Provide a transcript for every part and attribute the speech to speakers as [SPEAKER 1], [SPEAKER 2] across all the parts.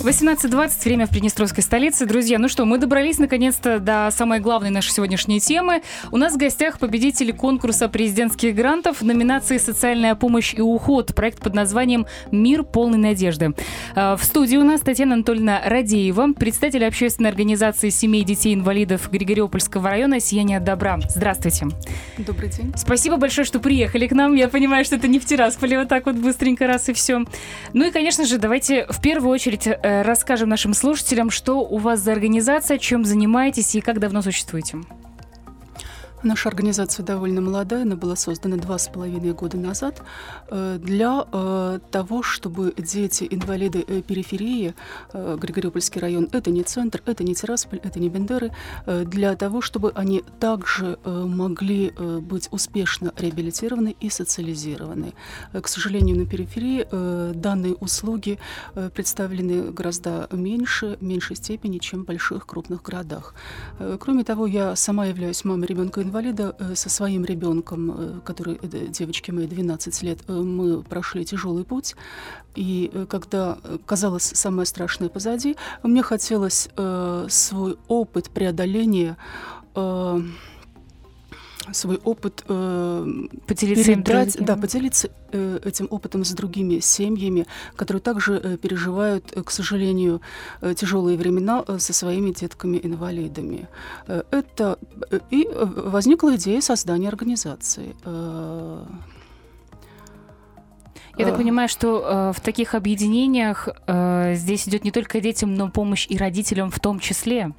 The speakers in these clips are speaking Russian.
[SPEAKER 1] 18.20, время в Приднестровской столице. Друзья, ну что, мы добрались наконец-то до самой главной нашей сегодняшней темы. У нас в гостях победители конкурса президентских грантов в номинации «Социальная помощь и уход». Проект под названием «Мир полной надежды». А, в студии у нас Татьяна Анатольевна Радеева, председатель общественной организации семей детей-инвалидов Григориопольского района «Сияние добра». Здравствуйте.
[SPEAKER 2] Добрый день.
[SPEAKER 1] Спасибо большое, что приехали к нам. Я понимаю, что это не в Тирасполе вот так вот быстренько раз и все. Ну и, конечно же, давайте в первую очередь Э, расскажем нашим слушателям, что у вас за организация, чем занимаетесь и как давно существуете.
[SPEAKER 2] Наша организация довольно молодая, она была создана два с половиной года назад э, для э, того, чтобы дети, инвалиды э, периферии, Григориопольский район, это не центр, это не Тирасполь, это не Бендеры, для того, чтобы они также могли быть успешно реабилитированы и социализированы. К сожалению, на периферии данные услуги представлены гораздо меньше, меньшей степени, чем в больших крупных городах. Кроме того, я сама являюсь мамой ребенка инвалида э, со своим ребенком, э, который, э, девочке моей 12 лет, мы прошли тяжелый путь. И когда казалось самое страшное позади, мне хотелось свой опыт преодоления свой опыт э,
[SPEAKER 1] поделиться
[SPEAKER 2] передать, да, поделиться э, этим опытом с другими семьями, которые также э, переживают, э, к сожалению, э, тяжелые времена э, со своими детками-инвалидами. Э, это э, и возникла идея создания организации. Э,
[SPEAKER 1] я так понимаю, что э, в таких объединениях э, здесь идет не только детям, но помощь и родителям в том числе.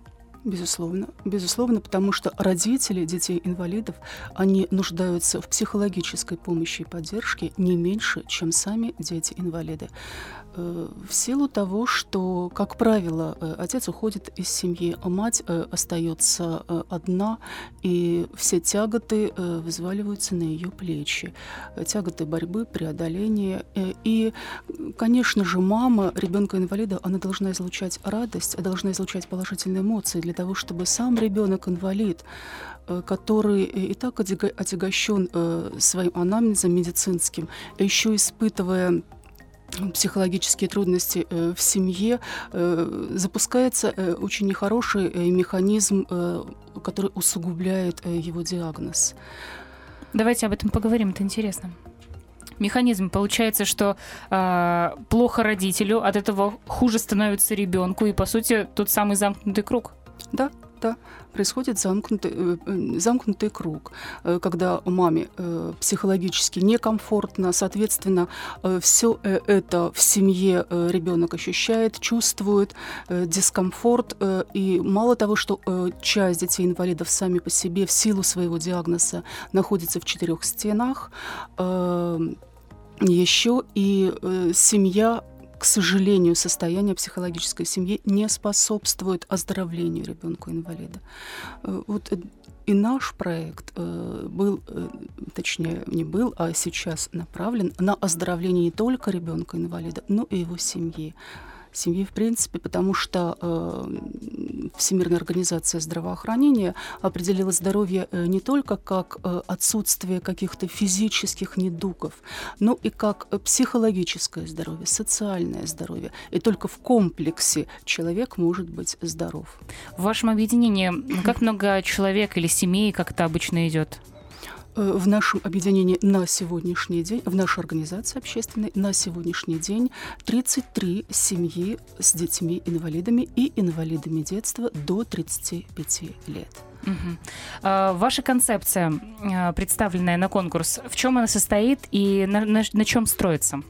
[SPEAKER 2] Безусловно, безусловно, потому что родители детей-инвалидов, они нуждаются в психологической помощи и поддержке не меньше, чем сами дети-инвалиды. Э, в силу того, что, как правило, э, отец уходит из семьи, а мать э, остается одна, и все тяготы взваливаются на ее плечи. Тяготы борьбы, преодоления. И, конечно же, мама ребенка-инвалида, она должна излучать радость, должна излучать положительные эмоции для того, чтобы сам ребенок-инвалид который и так отягощен своим анамнезом медицинским, еще испытывая психологические трудности э, в семье, э, запускается э, очень нехороший механизм, который усугубляет его диагноз.
[SPEAKER 1] Давайте об этом поговорим, это интересно. Механизм получается, что э, плохо родителю, от этого хуже становится ребенку, и по сути тот самый замкнутый круг.
[SPEAKER 2] Да, да происходит замкнутый, э, э, замкнутый круг, э, когда маме психологически некомфортно, соответственно, все это в семье ребенок ощущает, чувствует дискомфорт, и мало того, что часть детей-инвалидов сами по себе в силу своего диагноза находится в четырех стенах, еще и семья к сожалению, состояние психологической семьи не способствует оздоровлению ребенка-инвалида. Э, вот э, и наш проект э, был, точнее, не был, а сейчас направлен на оздоровление не только ребенка-инвалида, но и его семьи семьи в принципе, потому что э, Всемирная организация здравоохранения определила здоровье э, не только как э, отсутствие каких-то физических недугов, но и как психологическое здоровье, социальное здоровье. И только в комплексе человек может быть здоров.
[SPEAKER 1] В вашем объединении как много человек или семей, как это обычно идет?
[SPEAKER 2] Э, в нашем объединении на сегодняшний день, в нашей организации общественной на сегодняшний день 33 семьи с детьми-инвалидами и инвалидами детства до 35 лет.
[SPEAKER 1] Угу. Ваша концепция, а, представленная на конкурс, в чем она состоит и на, на, на чем строится?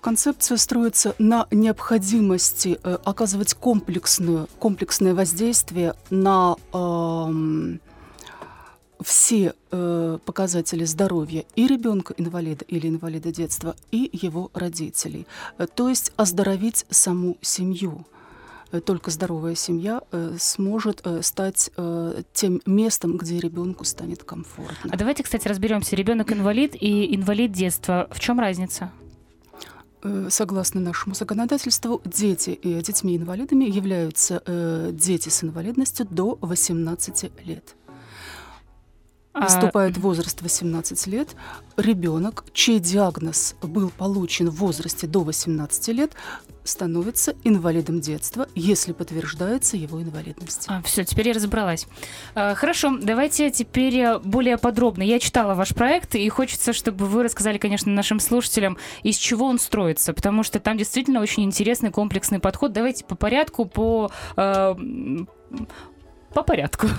[SPEAKER 2] Концепция строится на необходимости э, оказывать комплексную, комплексное воздействие на э, все э, показатели здоровья и ребенка-инвалида или инвалида детства, и его родителей. Э, то есть оздоровить саму семью. Э, только здоровая семья э, сможет э, стать э, тем местом, где ребенку станет комфортно.
[SPEAKER 1] А давайте, кстати, разберемся. Ребенок инвалид и инвалид детства. В чем разница?
[SPEAKER 2] Э, согласно нашему законодательству, дети и детьми-инвалидами являются дети с инвалидностью до 18 лет. Наступает а, возраст 18 лет, ребенок, чей диагноз был получен в возрасте до 18 лет, становится инвалидом детства, если подтверждается его инвалидность.
[SPEAKER 1] А, все, теперь я разобралась. А, хорошо, давайте теперь э, более подробно. Я читала ваш проект, и хочется, чтобы вы рассказали, конечно, нашим слушателям, из чего он строится, потому что там действительно очень интересный комплексный подход. Давайте по порядку, по э, по порядку.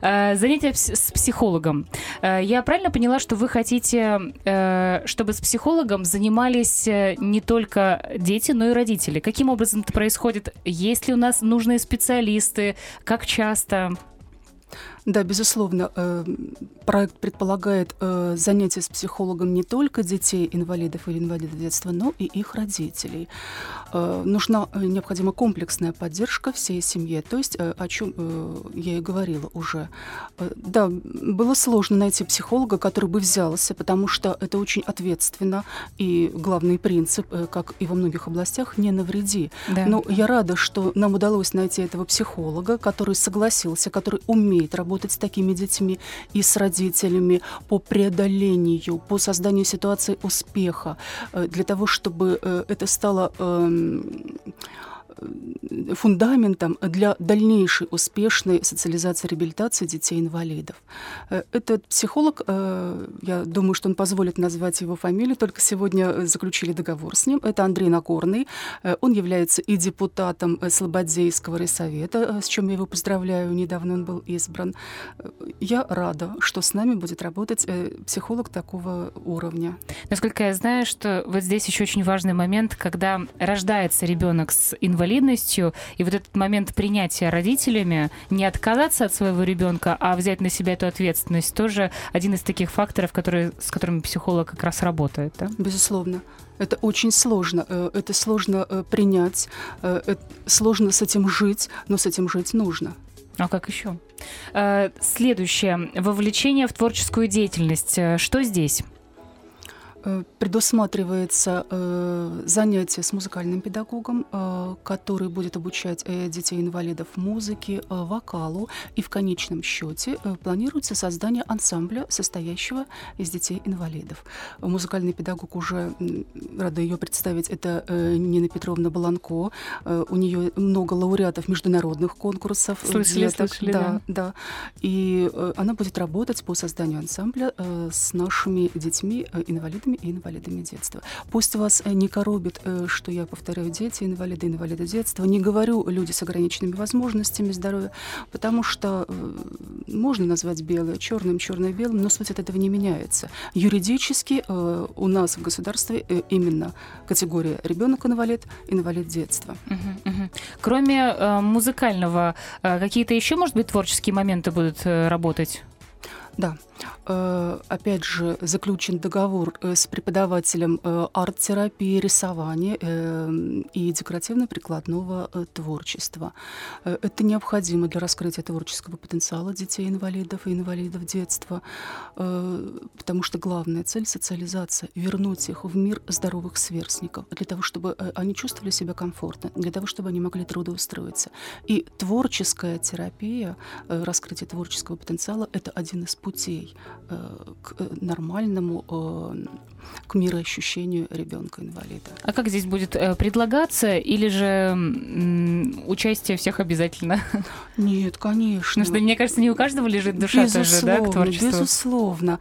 [SPEAKER 1] Э, занятия с психологом. Э, я правильно поняла, что вы хотите, э, чтобы с психологом занимались не только дети, но и родители? Каким образом это происходит? Есть ли у нас нужные специалисты? Как часто?
[SPEAKER 2] Да, безусловно, э, проект предполагает э, занятия с психологом не только детей инвалидов или инвалидов детства, но и их родителей. Э, нужна необходима комплексная поддержка всей семье, то есть о чем я и говорила уже. Да, было сложно найти психолога, который бы взялся, потому что это очень ответственно и главный принцип, как и во многих областях, не навреди. Да. Но я рада, что нам удалось найти этого психолога, который согласился, который умеет работать работать с такими детьми и с родителями по преодолению, по созданию ситуации успеха, э, для того, чтобы э, это стало эм, фундаментом для дальнейшей успешной социализации реабилитации детей-инвалидов. Э, этот психолог, э, я думаю, что он позволит назвать его фамилию, только сегодня заключили договор с ним. Это Андрей Нагорный. Э, он является и депутатом Слободейского райсовета, с чем я его поздравляю, недавно он был избран. Я рада, что с нами будет работать психолог такого уровня.
[SPEAKER 1] Насколько я знаю, что вот здесь еще очень важный момент, когда рождается ребенок с инвалидностью, инвалидностью, и вот этот момент принятия родителями, не отказаться от своего ребенка, а взять на себя эту ответственность, тоже один из таких факторов, которые, с которыми психолог как раз работает. Да?
[SPEAKER 2] Безусловно. Это очень сложно. Э, это сложно э, принять, э, сложно с этим жить, но с этим жить нужно.
[SPEAKER 1] А как еще? Следующее. Вовлечение в творческую деятельность. Что здесь?
[SPEAKER 2] Э, предусматривается э, занятие с музыкальным педагогом, э, который будет обучать детей-инвалидов музыке, вокалу, и в конечном счете планируется создание ансамбля, состоящего из детей-инвалидов. Музыкальный педагог уже, рада ее представить, это Нина Петровна Баланко. У нее много лауреатов международных конкурсов.
[SPEAKER 1] Слышали, деток, слышали,
[SPEAKER 2] да, да. да. И она будет работать по созданию ансамбля с нашими детьми-инвалидами инвалидами и инвалидами детства. Пусть вас э, не коробит, э, что я повторяю, дети, инвалиды, инвалиды детства. Не говорю люди с ограниченными возможностями здоровья, потому что э, можно назвать белое черным, черное белым, но суть от этого не меняется. Юридически у нас в государстве именно категория ребенок-инвалид, инвалид детства.
[SPEAKER 1] Угу, угу. Кроме музыкального, какие-то еще, может быть, творческие моменты будут работать?
[SPEAKER 2] Да. Э, опять же, заключен договор э, с преподавателем э, арт-терапии, рисования и декоративно-прикладного творчества. Это необходимо для раскрытия творческого потенциала детей-инвалидов и инвалидов детства, потому что главная цель — социализация, вернуть их в мир здоровых сверстников, для того, чтобы они чувствовали себя комфортно, для того, чтобы они могли трудоустроиться. И творческая терапия, раскрытие творческого потенциала — это один из путей Э, к нормальному, э, к мироощущению ребенка-инвалида.
[SPEAKER 1] А как здесь будет э, предлагаться или же участие всех обязательно?
[SPEAKER 2] Нет, конечно.
[SPEAKER 1] Потому что, мне кажется, не у каждого лежит душа безусловно, тоже, да, к творчеству?
[SPEAKER 2] Безусловно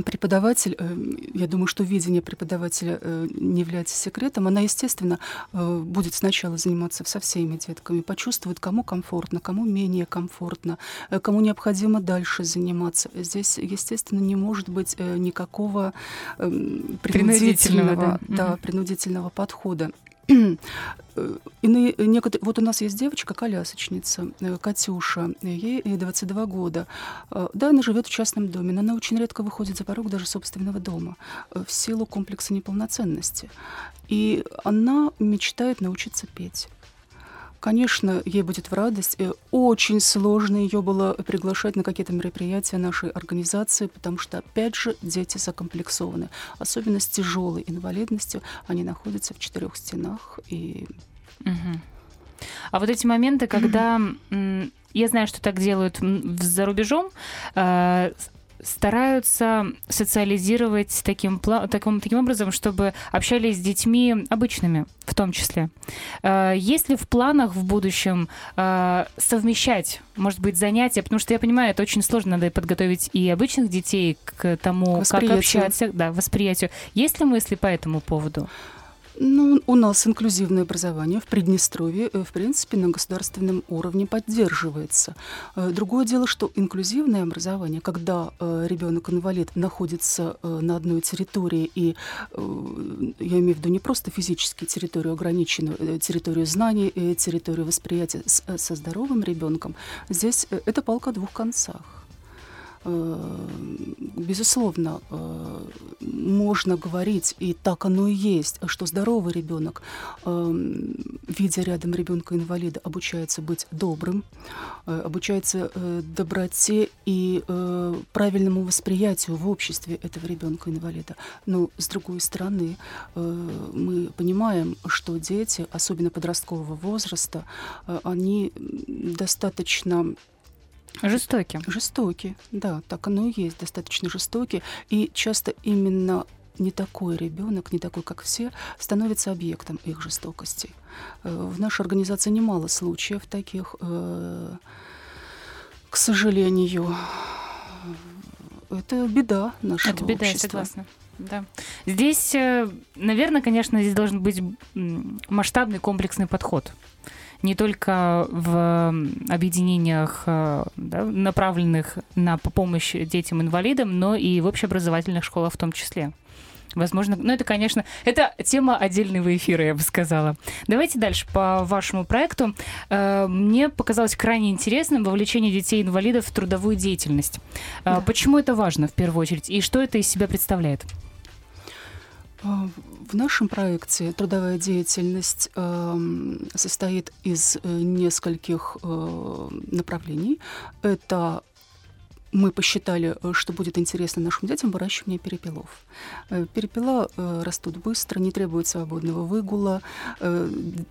[SPEAKER 2] преподаватель, э, я думаю, что видение преподавателя э, не является секретом, она, естественно, э, будет сначала заниматься со всеми детками, почувствует, кому комфортно, кому менее комфортно, кому необходимо дальше заниматься. Здесь, естественно, не может быть никакого принудительного, принудительного, да. Да, принудительного подхода. Иные, некоторые, вот у нас есть девочка, колясочница, э, Катюша, ей 22 года. Э, да, она живет в частном доме, но она очень редко выходит за порог даже собственного дома э, в силу комплекса неполноценности. И она мечтает научиться петь. Конечно, ей будет в радость. Очень сложно ее было приглашать на какие-то мероприятия нашей организации, потому что, опять же, дети закомплексованы. Особенно с тяжелой инвалидностью. Они находятся в четырех стенах. И...
[SPEAKER 1] Угу. А вот эти моменты, когда я знаю, что так делают за рубежом, э, стараются социализировать таким, таким, таким образом, чтобы общались с детьми обычными в том числе. Э, есть ли в планах в будущем э, совмещать, может быть, занятия? Потому что я понимаю, это очень сложно, надо подготовить и обычных детей к тому, как общаться, да, восприятию. Есть ли мысли по этому поводу?
[SPEAKER 2] Ну, у нас инклюзивное образование в Приднестровье, э, в принципе, на государственном уровне поддерживается. Э, другое дело, что инклюзивное образование, когда э, ребенок инвалид находится на одной территории, и я имею в виду не просто физически территорию ограниченную, территорию знаний, территорию восприятия со здоровым ребенком, здесь это палка о двух концах. Э, безусловно, э, можно говорить, и так оно и есть, что здоровый ребенок, э, видя рядом ребенка инвалида, обучается быть добрым, обучается доброте и правильному восприятию в обществе этого ребенка инвалида. Но с другой стороны, мы понимаем, что дети, особенно подросткового возраста, они достаточно
[SPEAKER 1] Жестоки.
[SPEAKER 2] Жестоки, да, так оно и есть, достаточно жестоки. И часто именно не такой ребенок, не такой, как все, становится объектом их жестокости. Э, в нашей организации немало случаев таких, э, к сожалению. Это беда нашего
[SPEAKER 1] Это беда,
[SPEAKER 2] общества.
[SPEAKER 1] я согласна. Да. Здесь, э, наверное, конечно, здесь должен быть масштабный комплексный подход не только в объединениях, э, да, направленных на помощь детям-инвалидам, но и в общеобразовательных школах в том числе. Возможно, ну это, конечно, это тема отдельного эфира, я бы сказала. Давайте дальше по вашему проекту. Э, мне показалось крайне интересным вовлечение детей-инвалидов в трудовую деятельность. Э, да. Почему это важно в первую очередь и что это из себя представляет?
[SPEAKER 2] В нашем проекте трудовая деятельность э, состоит из э, нескольких э, направлений. Это мы посчитали, э, что будет интересно нашим детям выращивание перепелов. Э, перепела э, растут быстро, не требуют свободного выгула.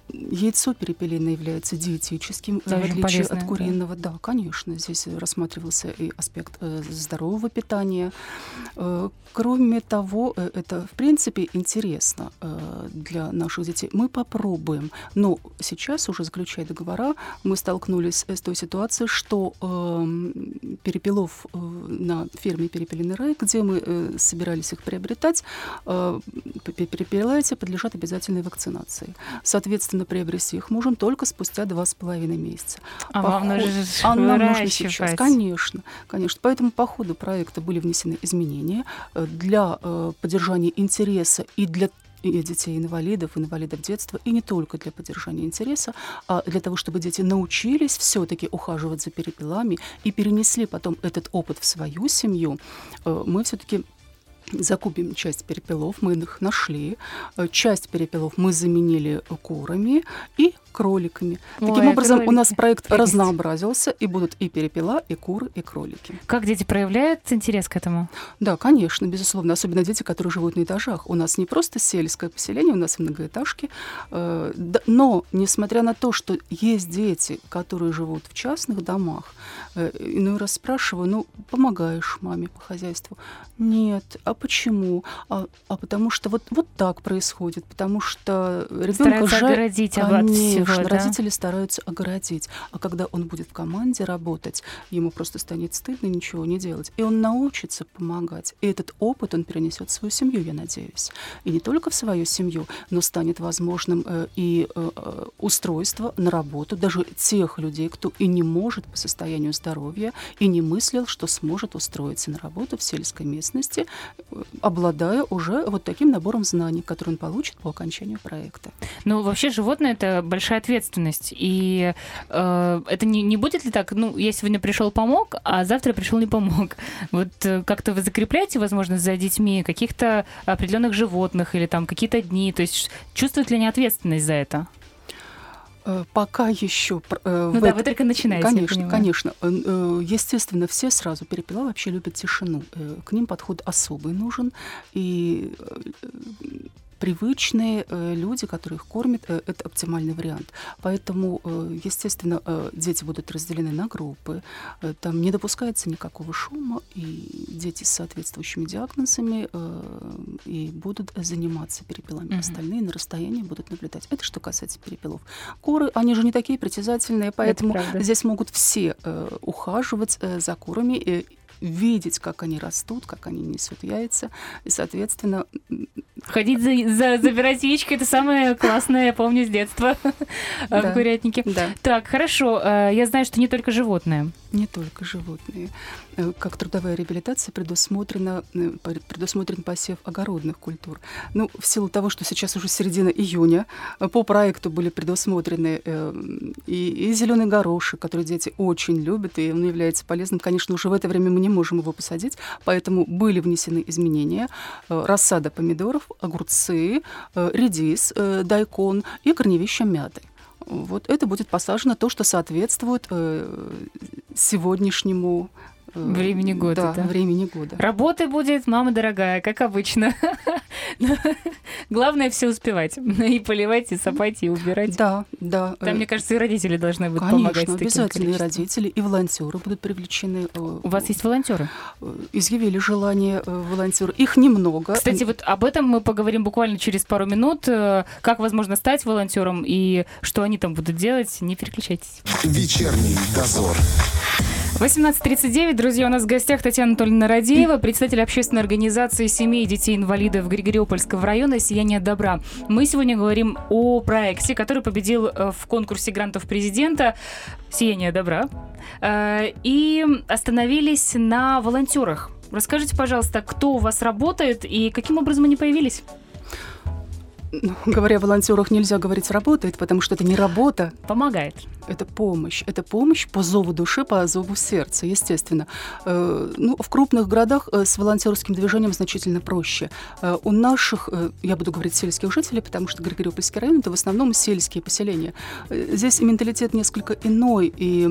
[SPEAKER 2] Яйцо перепелиное является диетическим, да, в отличие полезное, от куриного. Да. да, конечно, здесь рассматривался и аспект здорового питания. Кроме того, это в принципе интересно для наших детей. Мы попробуем, но сейчас уже заключая договора, мы столкнулись с той ситуацией, что эм, перепелов коров э, на ферме «Перепелиный рай», где мы э, собирались их приобретать, э, перепела эти подлежат обязательной вакцинации. Соответственно, приобрести их можем только спустя два с половиной месяца.
[SPEAKER 1] А Поход... вам нужно
[SPEAKER 2] а нам нужно сейчас. Конечно, конечно. Поэтому по ходу проекта были внесены изменения для поддержания интереса и для и детей-инвалидов, инвалидов детства, и не только для поддержания интереса, а для того, чтобы дети научились все-таки ухаживать за перепелами и перенесли потом этот опыт в свою семью, э, мы все-таки закупим часть перепелов, мы их нашли, э, часть перепелов мы заменили курами и кроликами. Ой, Таким образом, кролики. у нас проект Прелесть. разнообразился, и будут и перепела, и куры, и кролики.
[SPEAKER 1] Как дети проявляют интерес к этому?
[SPEAKER 2] Да, конечно, безусловно. Особенно дети, которые живут на этажах. У нас не просто сельское поселение, у нас многоэтажки. Э, но, несмотря на то, что есть дети, которые живут в частных домах, э, иной раз спрашиваю, ну, помогаешь маме по хозяйству? Нет. А почему? А, а потому что вот, вот так происходит. Потому что ребенка
[SPEAKER 1] жаль... оградить от всего
[SPEAKER 2] Конечно, да? родители стараются огородить. А когда он будет в команде работать, ему просто станет стыдно ничего не делать. И он научится помогать. И этот опыт он перенесет в свою семью, я надеюсь. И не только в свою семью, но станет возможным э, и э, э устройство на работу даже тех людей, кто и не может по состоянию здоровья, и не мыслил, что сможет устроиться на работу в сельской местности, обладая уже вот таким набором знаний, который он получит по окончанию проекта.
[SPEAKER 1] Ну, вообще животное — это большая ответственность. И э, это не, не будет ли так, ну, я сегодня пришел, помог, а завтра пришел, не помог. Вот э, как-то вы закрепляете, возможно, за детьми каких-то определенных животных или там какие-то дни? То есть чувствуют ли они ответственность за это?
[SPEAKER 2] Э, Пока еще... э,
[SPEAKER 1] Ну да,
[SPEAKER 2] эт-
[SPEAKER 1] вы только начинаете,
[SPEAKER 2] Конечно, конечно. Э, Естественно, все сразу перепела вообще любят тишину. К ним подход особый нужен. И привычные э, люди, которые их кормят, э, это оптимальный вариант. Поэтому, э, естественно, дети будут разделены на группы. Там не допускается никакого шума, и дети с соответствующими диагнозами и будут заниматься перепелами.
[SPEAKER 1] Мгм.
[SPEAKER 2] Остальные на расстоянии будут наблюдать. Это что касается перепелов. Куры, они же не такие притязательные, поэтому здесь могут все ухаживать за курами, и видеть, как они растут, как они несут яйца, и, соответственно,
[SPEAKER 1] Ходить за, за- забирать яичко это самое классное, я помню, с детства в курятнике.
[SPEAKER 2] да,
[SPEAKER 1] Так, хорошо. э, Я знаю, что не только животные.
[SPEAKER 2] не только животные. Э, Как трудовая реабилитация предусмотрена, э, пр- предусмотрен посев огородных культур. Ну, в силу того, что сейчас уже середина июня, э, по проекту были предусмотрены и, и зеленый горошек, который дети очень любят, и он является полезным. Конечно, уже в это время мы не можем его посадить, поэтому были внесены изменения. Рассада помидоров, огурцы, редис, дайкон и корневища мяты. Вот это будет посажено то, что соответствует э, сегодняшнему
[SPEAKER 1] Времени года,
[SPEAKER 2] Да,
[SPEAKER 1] да.
[SPEAKER 2] времени года.
[SPEAKER 1] Работы будет, мама дорогая, как обычно. Главное все успевать. И поливать, и сапать, и убирать.
[SPEAKER 2] Да, да.
[SPEAKER 1] Там,
[SPEAKER 2] э,
[SPEAKER 1] мне кажется, и родители должны будут помогать.
[SPEAKER 2] Конечно,
[SPEAKER 1] с таким
[SPEAKER 2] обязательно и родители, и волонтеры будут привлечены. э,
[SPEAKER 1] У вас есть волонтеры?
[SPEAKER 2] э, Изъявили желание э, волонтеры. Их немного.
[SPEAKER 1] Кстати, вот об этом мы поговорим буквально через пару минут. э, Как возможно стать волонтером и что они там будут делать. Не переключайтесь.
[SPEAKER 3] Вечерний дозор.
[SPEAKER 1] 18.39, друзья, у нас в гостях Татьяна Анатольевна Радеева, председатель общественной организации семей и детей-инвалидов Григориопольского района «Сияние добра». Мы сегодня говорим о проекте, который победил э, в конкурсе грантов президента «Сияние добра». Э, И остановились на волонтерах. Расскажите, пожалуйста, кто у вас работает и каким образом они появились?
[SPEAKER 2] Ну, Говоря о волонтерах, нельзя говорить «работает», потому что это не работа,
[SPEAKER 1] Помогает.
[SPEAKER 2] Это помощь. Это помощь по зову души, по зову сердца, естественно. Э, Ну, в крупных городах э, с волонтерским движением значительно проще. Э, У наших, я буду говорить сельских жителей, потому что Григориопольский район – это в основном сельские поселения. Здесь менталитет несколько иной, и,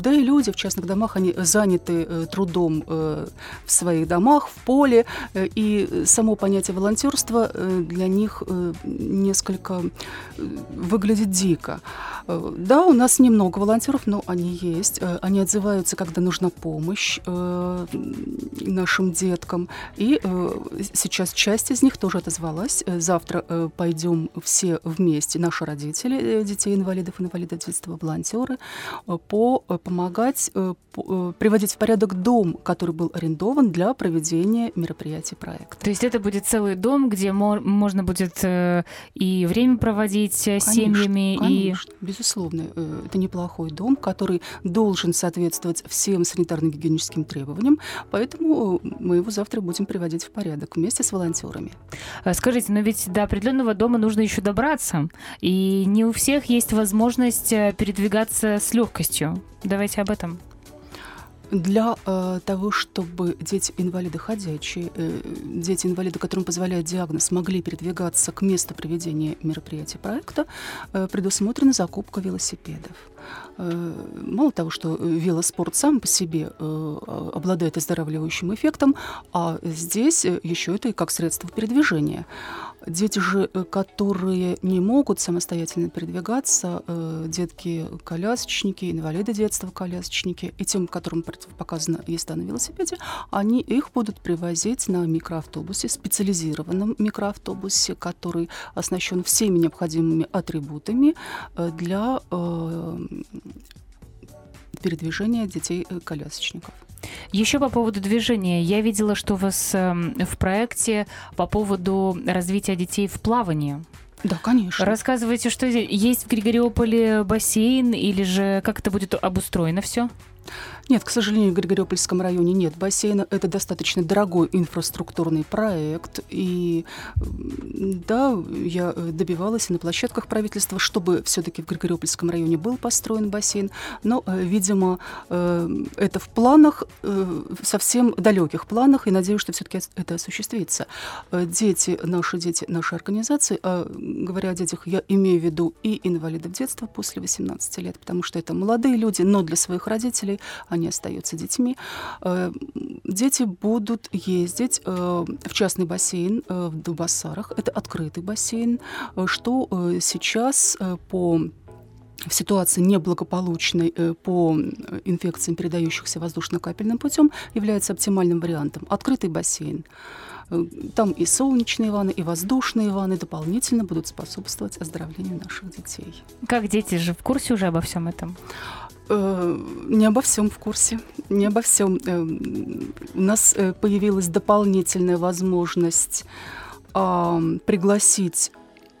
[SPEAKER 2] да и люди в частных домах, они заняты трудом в своих домах, в поле, и само понятие волонтерства для них несколько выглядит дико. Да, у нас немного волонтеров, но они есть. Э, Они отзываются, когда нужна помощь э, нашим деткам. И э, сейчас часть из них тоже отозвалась. Завтра пойдем все вместе, наши родители, детей инвалидов, инвалидов детства, волонтеры, по помогать по- приводить в порядок дом, который был арендован для проведения мероприятий проекта.
[SPEAKER 1] То есть это будет целый дом, где мо- можно будет и время проводить с
[SPEAKER 2] Конечно,
[SPEAKER 1] семьями, и
[SPEAKER 2] Конечно, Э, Это неплохой дом, который должен соответствовать всем санитарно-гигиеническим требованиям, поэтому э, мы его завтра будем приводить в порядок вместе с волонтерами.
[SPEAKER 1] Э, Скажите, но ведь до определенного дома нужно еще добраться, и не у всех есть возможность передвигаться с легкостью. Давайте об этом.
[SPEAKER 2] Для э, того, чтобы дети-инвалиды ходячие, э, дети-инвалиды, которым позволяет диагноз, могли передвигаться к месту проведения мероприятия проекта, э, предусмотрена закупка велосипедов. Э, Мало того, что э, велоспорт сам по себе э, обладает оздоравливающим эффектом, а здесь еще это и как средство передвижения. Дети же, которые не могут самостоятельно передвигаться, детки-колясочники, инвалиды детства колясочники, и тем, которым противопоказана езда на велосипеде, они их будут привозить на микроавтобусе, специализированном микроавтобусе, который оснащен всеми необходимыми атрибутами для передвижения детей-колясочников.
[SPEAKER 1] Еще по поводу движения. Я видела, что у вас эм, в проекте по поводу развития детей в плавании.
[SPEAKER 2] Да, конечно.
[SPEAKER 1] Рассказывайте, что есть в Григориополе бассейн или же как это будет обустроено все?
[SPEAKER 2] Нет, к сожалению, в Григориопольском районе нет бассейна. Это достаточно дорогой инфраструктурный проект. И да, я э, добивалась на площадках правительства, чтобы все-таки в Григориопольском районе был построен бассейн. Но, э, видимо, э, это в планах, совсем далеких планах, и надеюсь, что все-таки это осуществится. Дети, наши дети, наши организации, а говоря о детях, я имею в виду и инвалидов детства после 18 лет, потому что это молодые люди, но для своих родителей они остаются детьми. Дети будут ездить в частный бассейн в Дубасарах. Это открытый бассейн, что сейчас по в ситуации неблагополучной по инфекциям, передающихся воздушно-капельным путем, является оптимальным вариантом. Открытый бассейн. Там и солнечные ванны, и воздушные ванны дополнительно будут способствовать оздоровлению наших детей.
[SPEAKER 1] Как дети же в курсе уже обо всем этом?
[SPEAKER 2] Не обо всем в курсе, не обо всем. У нас э, появилась дополнительная возможность пригласить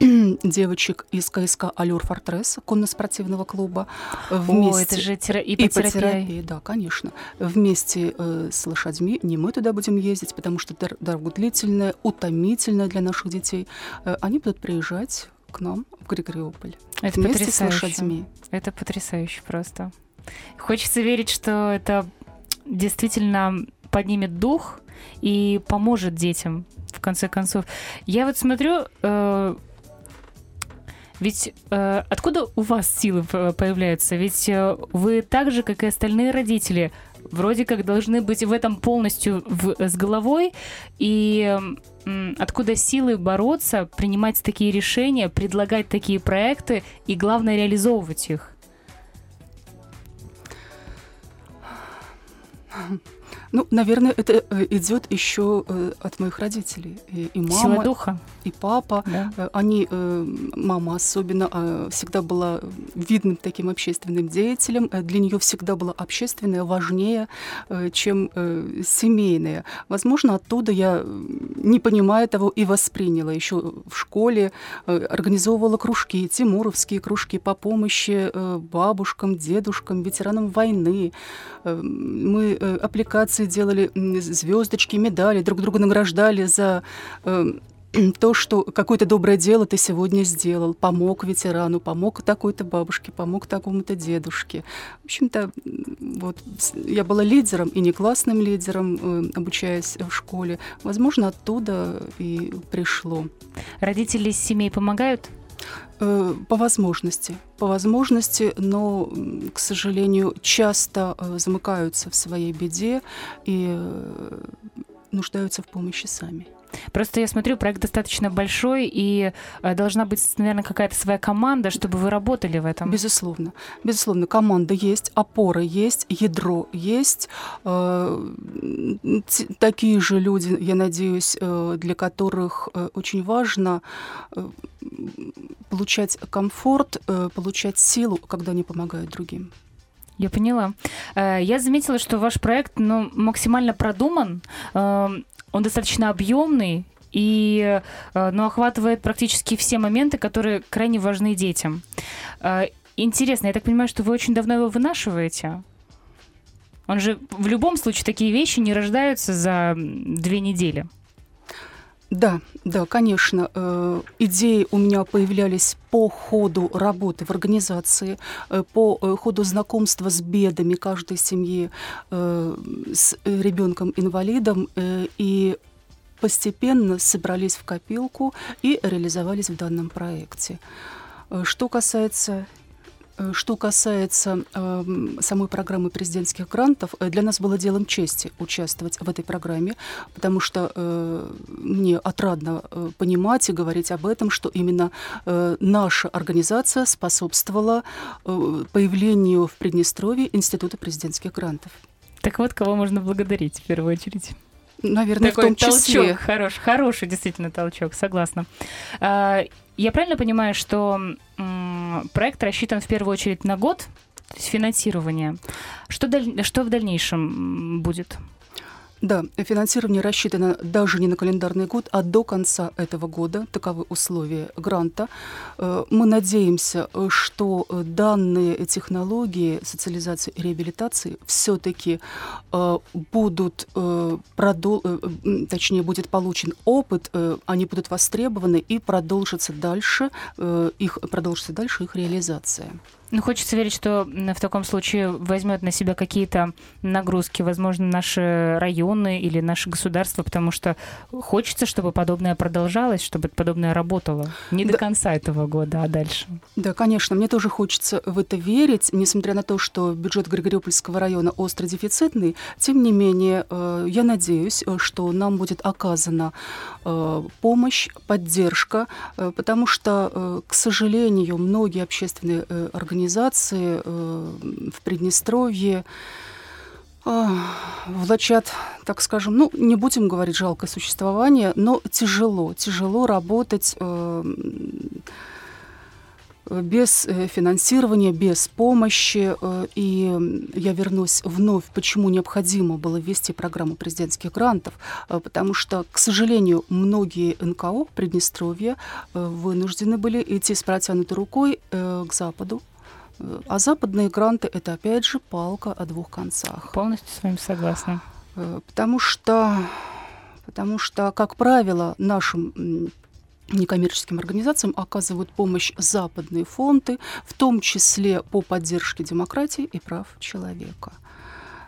[SPEAKER 2] девочек из КСК «Алюр Фортресс» конно-спортивного клуба.
[SPEAKER 1] Вместе... О, это же тера...
[SPEAKER 2] ипотерапия. Да, конечно. Вместе э, с лошадьми. Не мы туда будем ездить, потому что дорога длительная, утомительная для наших детей. Э, они будут приезжать к нам в Григориополь.
[SPEAKER 1] Это
[SPEAKER 2] вместе
[SPEAKER 1] потрясающе.
[SPEAKER 2] с лошадьми.
[SPEAKER 1] Это потрясающе просто. Хочется верить, что это действительно поднимет дух и поможет детям в конце концов. Я вот смотрю, э, ведь э, откуда у вас силы появляются? Ведь э, вы так же, как и остальные родители, вроде как должны быть в этом полностью в, с головой. И откуда силы бороться, принимать такие решения, предлагать такие проекты и, главное, реализовывать их?
[SPEAKER 2] Ну, наверное, это э, идет еще э, от моих родителей. И, и мама,
[SPEAKER 1] Сила духа.
[SPEAKER 2] и папа. Да. Э, они, мама особенно, всегда была видным таким общественным деятелем. Для нее всегда было общественное важнее, чем семейное. Возможно, оттуда я, не понимая того, и восприняла. Еще в школе организовывала кружки, тимуровские кружки по помощи бабушкам, дедушкам, ветеранам войны. Мы аппликации акции делали, звездочки, медали, друг друга награждали за э, то, что какое-то доброе дело ты сегодня сделал, помог ветерану, помог такой-то бабушке, помог такому-то дедушке. В общем-то, вот я была лидером и не классным лидером, э, обучаясь в школе. Возможно, оттуда и пришло.
[SPEAKER 1] Родители семей помогают?
[SPEAKER 2] Э, по возможности, по возможности, но, к сожалению, часто э, замыкаются в своей беде и э, нуждаются в помощи сами.
[SPEAKER 1] Просто я смотрю, проект достаточно большой, и э, должна быть, наверное, какая-то своя команда, чтобы вы работали в этом.
[SPEAKER 2] Безусловно. Безусловно, команда есть, опора есть, ядро есть. Э, такие же люди, я надеюсь, э, для которых очень важно получать комфорт, получать силу, когда они помогают другим.
[SPEAKER 1] Я поняла. Я заметила, что ваш проект ну, максимально продуман. Он достаточно объемный и э, ну, охватывает практически все моменты, которые крайне важны детям. Э, интересно, я так понимаю, что вы очень давно его вынашиваете? Он же в любом случае такие вещи не рождаются за две недели.
[SPEAKER 2] Да, да, конечно. Э, идеи у меня появлялись по ходу работы в организации, э, по э, ходу знакомства с бедами каждой семьи, с ребенком-инвалидом, и постепенно собрались в копилку и реализовались в данном проекте. Что касается что касается э, самой программы президентских грантов, э, для нас было делом чести участвовать в этой программе, потому что э, мне отрадно э, понимать и говорить об этом, что именно э, наша организация способствовала э, появлению в Приднестровье Института президентских грантов.
[SPEAKER 1] Так вот, кого можно благодарить в первую очередь?
[SPEAKER 2] Наверное,
[SPEAKER 1] Такой
[SPEAKER 2] в том числе.
[SPEAKER 1] толчок, хорош, хороший действительно толчок, согласна. А, я правильно понимаю, что проект рассчитан в первую очередь на год, то есть финансирование. Что, даль... что в дальнейшем будет?
[SPEAKER 2] Да, финансирование рассчитано даже не на календарный год, а до конца этого года. Таковы условия гранта. Э, мы надеемся, что данные технологии социализации и реабилитации все-таки э, будут э, продол... точнее, будет получен опыт, они будут востребованы и продолжится дальше их продолжится дальше их реализация.
[SPEAKER 1] Ну, хочется верить, что в таком случае возьмет на себя какие-то нагрузки, возможно, наши районы или наше государство, потому что хочется, чтобы подобное продолжалось, чтобы подобное работало. Не да. до конца этого года, а дальше.
[SPEAKER 2] Да, конечно, мне тоже хочется в это верить, несмотря на то, что бюджет Григориопольского района остро дефицитный, тем не менее, э, я надеюсь, э, что нам будет оказана э, помощь, поддержка, потому что, к сожалению, многие общественные организации организации э, в Приднестровье э, влачат, так скажем, ну, не будем говорить жалкое существование, но тяжело, тяжело работать э, без финансирования, без помощи. И я вернусь вновь, почему необходимо было ввести программу президентских грантов, потому что, к сожалению, многие НКО Приднестровья вынуждены были идти с протянутой рукой к Западу, а западные гранты — это, опять же, палка о двух концах.
[SPEAKER 1] Полностью с вами согласна.
[SPEAKER 2] Э, потому что, потому что как правило, нашим некоммерческим организациям оказывают помощь западные фонды, в том числе по поддержке демократии и прав человека.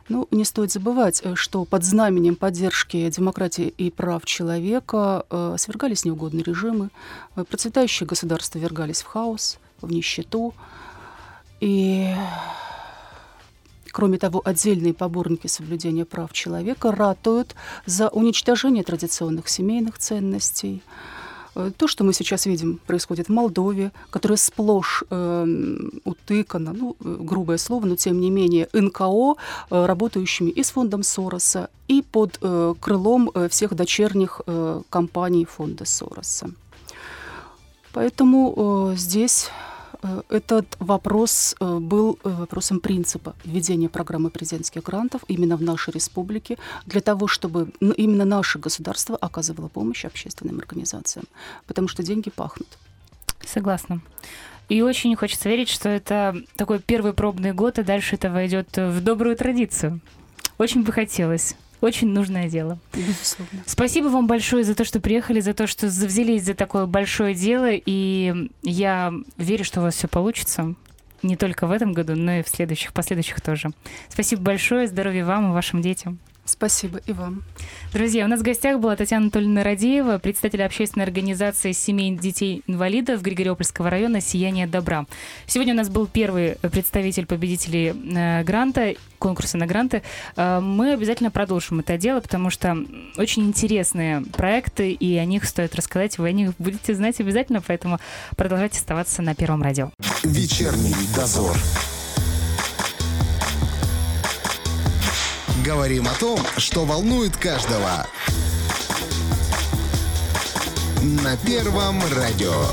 [SPEAKER 2] Ну, не стоит забывать, э, что под знаменем поддержки демократии и прав человека э, свергались неугодные режимы, э, процветающие государства вергались в хаос, в нищету, и Кроме того, отдельные поборники соблюдения прав человека ратуют за уничтожение традиционных семейных ценностей. Э, то, что мы сейчас видим, происходит в Молдове, которая сплошь э, утыкана, ну, грубое слово, но тем не менее, НКО, э, работающими и с фондом Сороса, и под э, крылом э, всех дочерних э, компаний фонда Сороса. Поэтому э, здесь этот вопрос э, был э, вопросом принципа введения программы президентских грантов именно в нашей республике для того, чтобы именно наше государство оказывало помощь общественным организациям, потому что деньги пахнут.
[SPEAKER 1] Согласна. И очень хочется верить, что это такой первый пробный год, и дальше это войдет в добрую традицию. Очень бы хотелось. Очень нужное дело.
[SPEAKER 2] Безусловно.
[SPEAKER 1] Спасибо вам большое за то, что приехали, за то, что взялись за такое большое дело. И я верю, что у вас все получится. Не только в этом году, но и в следующих, последующих тоже. Спасибо большое. Здоровья вам и вашим детям.
[SPEAKER 2] Спасибо и вам.
[SPEAKER 1] Друзья, у нас в гостях была Татьяна Анатольевна Радеева, представитель общественной организации семей детей-инвалидов Григориопольского района «Сияние добра». Сегодня у нас был первый представитель победителей э, гранта, конкурса на гранты. Э, мы обязательно продолжим это дело, потому что очень интересные проекты, и о них стоит рассказать. Вы о них будете знать обязательно, поэтому продолжайте оставаться на Первом радио.
[SPEAKER 3] Вечерний дозор. Говорим о том, что волнует каждого. На Первом радио.